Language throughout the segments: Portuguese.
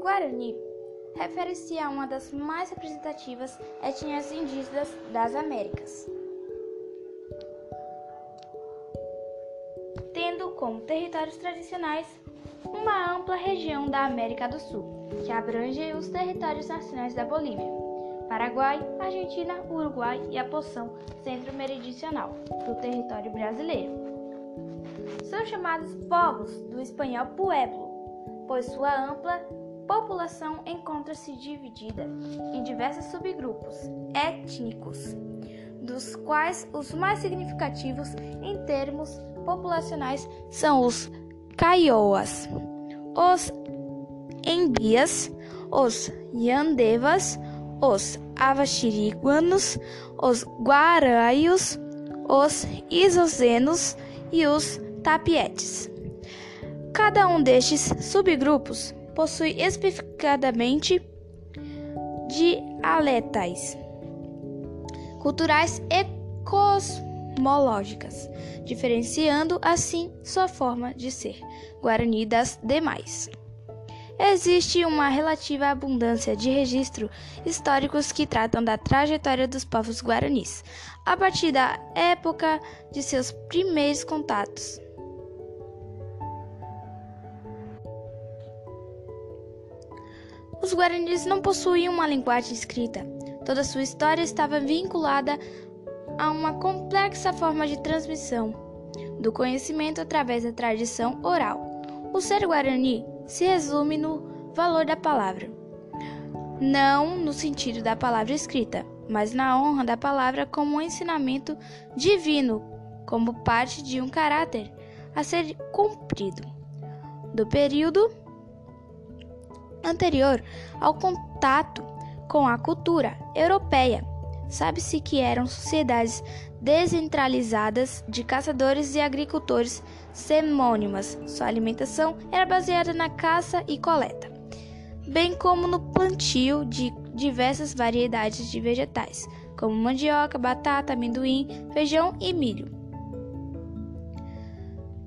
Guarani refere-se a uma das mais representativas etnias indígenas das Américas, tendo como territórios tradicionais uma ampla região da América do Sul, que abrange os territórios nacionais da Bolívia, Paraguai, Argentina, Uruguai e a porção centro-meridional do território brasileiro. São chamados povos do espanhol pueblo, pois sua ampla população encontra-se dividida em diversos subgrupos étnicos, dos quais os mais significativos em termos populacionais são os caioas, os embias, os yandevas, os avaxiriguanos, os guaraios, os isozenos e os tapietes. Cada um destes subgrupos possui especificadamente dialetais, culturais e cosmológicas, diferenciando assim sua forma de ser Guarani das demais. Existe uma relativa abundância de registros históricos que tratam da trajetória dos povos guaranis, a partir da época de seus primeiros contatos Os guaranis não possuíam uma linguagem escrita. Toda sua história estava vinculada a uma complexa forma de transmissão do conhecimento através da tradição oral. O ser guarani se resume no valor da palavra, não no sentido da palavra escrita, mas na honra da palavra como um ensinamento divino, como parte de um caráter a ser cumprido. Do período anterior ao contato com a cultura europeia. Sabe-se que eram sociedades descentralizadas de caçadores e agricultores semônimas. Sua alimentação era baseada na caça e coleta, bem como no plantio de diversas variedades de vegetais, como mandioca, batata, amendoim, feijão e milho.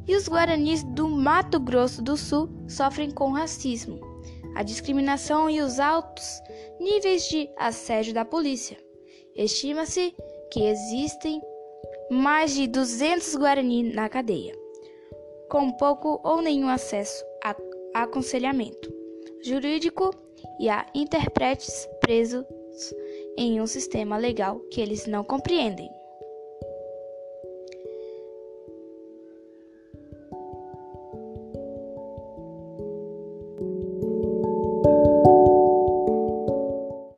E os guaranis do Mato Grosso do Sul sofrem com racismo a discriminação e os altos níveis de assédio da polícia. Estima-se que existem mais de 200 Guarani na cadeia, com pouco ou nenhum acesso a aconselhamento jurídico e a intérpretes presos em um sistema legal que eles não compreendem.